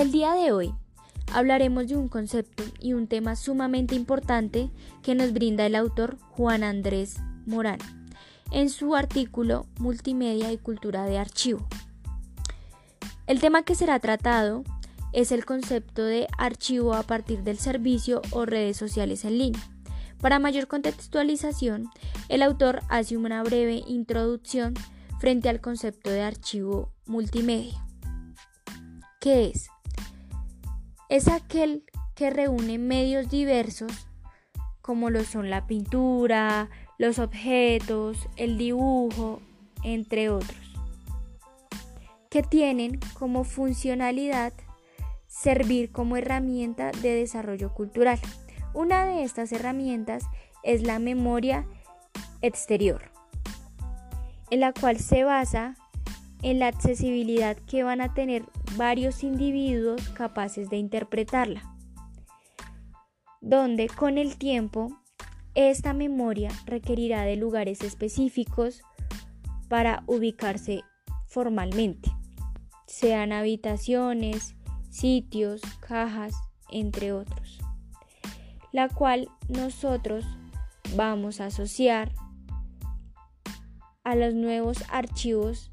El día de hoy hablaremos de un concepto y un tema sumamente importante que nos brinda el autor Juan Andrés Morán en su artículo Multimedia y Cultura de Archivo. El tema que será tratado es el concepto de archivo a partir del servicio o redes sociales en línea. Para mayor contextualización, el autor hace una breve introducción frente al concepto de archivo multimedia. ¿Qué es? Es aquel que reúne medios diversos como lo son la pintura, los objetos, el dibujo, entre otros, que tienen como funcionalidad servir como herramienta de desarrollo cultural. Una de estas herramientas es la memoria exterior, en la cual se basa en la accesibilidad que van a tener varios individuos capaces de interpretarla, donde con el tiempo esta memoria requerirá de lugares específicos para ubicarse formalmente, sean habitaciones, sitios, cajas, entre otros, la cual nosotros vamos a asociar a los nuevos archivos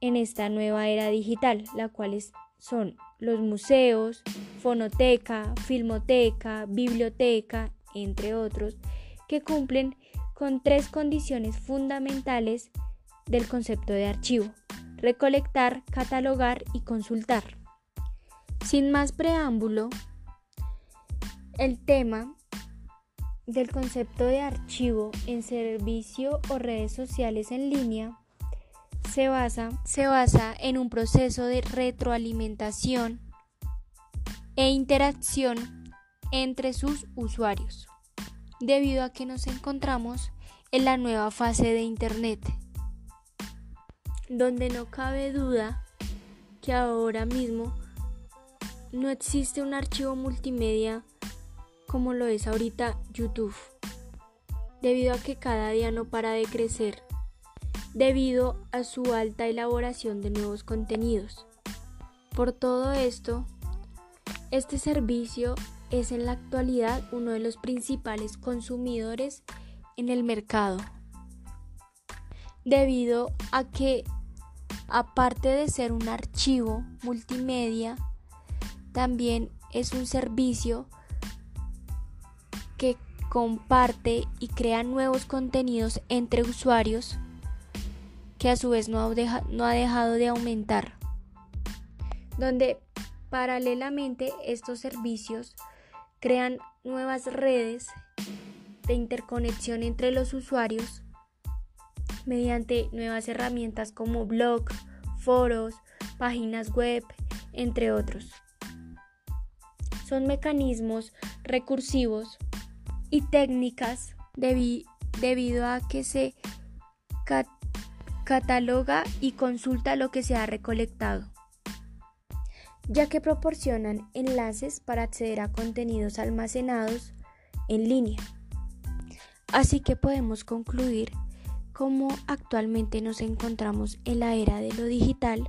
en esta nueva era digital, la cual son los museos, fonoteca, filmoteca, biblioteca, entre otros, que cumplen con tres condiciones fundamentales del concepto de archivo, recolectar, catalogar y consultar. Sin más preámbulo, el tema del concepto de archivo en servicio o redes sociales en línea se basa, se basa en un proceso de retroalimentación e interacción entre sus usuarios, debido a que nos encontramos en la nueva fase de Internet, donde no cabe duda que ahora mismo no existe un archivo multimedia como lo es ahorita YouTube, debido a que cada día no para de crecer debido a su alta elaboración de nuevos contenidos. Por todo esto, este servicio es en la actualidad uno de los principales consumidores en el mercado, debido a que aparte de ser un archivo multimedia, también es un servicio que comparte y crea nuevos contenidos entre usuarios que a su vez no ha, dejado de aumentar, donde paralelamente estos servicios crean nuevas redes de interconexión entre los usuarios mediante nuevas herramientas como blog, foros, páginas web, entre otros. Son mecanismos recursivos y técnicas debido a que se cataloga y consulta lo que se ha recolectado, ya que proporcionan enlaces para acceder a contenidos almacenados en línea. Así que podemos concluir cómo actualmente nos encontramos en la era de lo digital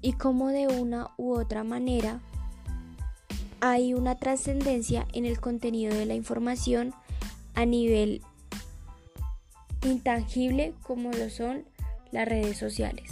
y cómo de una u otra manera hay una trascendencia en el contenido de la información a nivel intangible como lo son las redes sociales.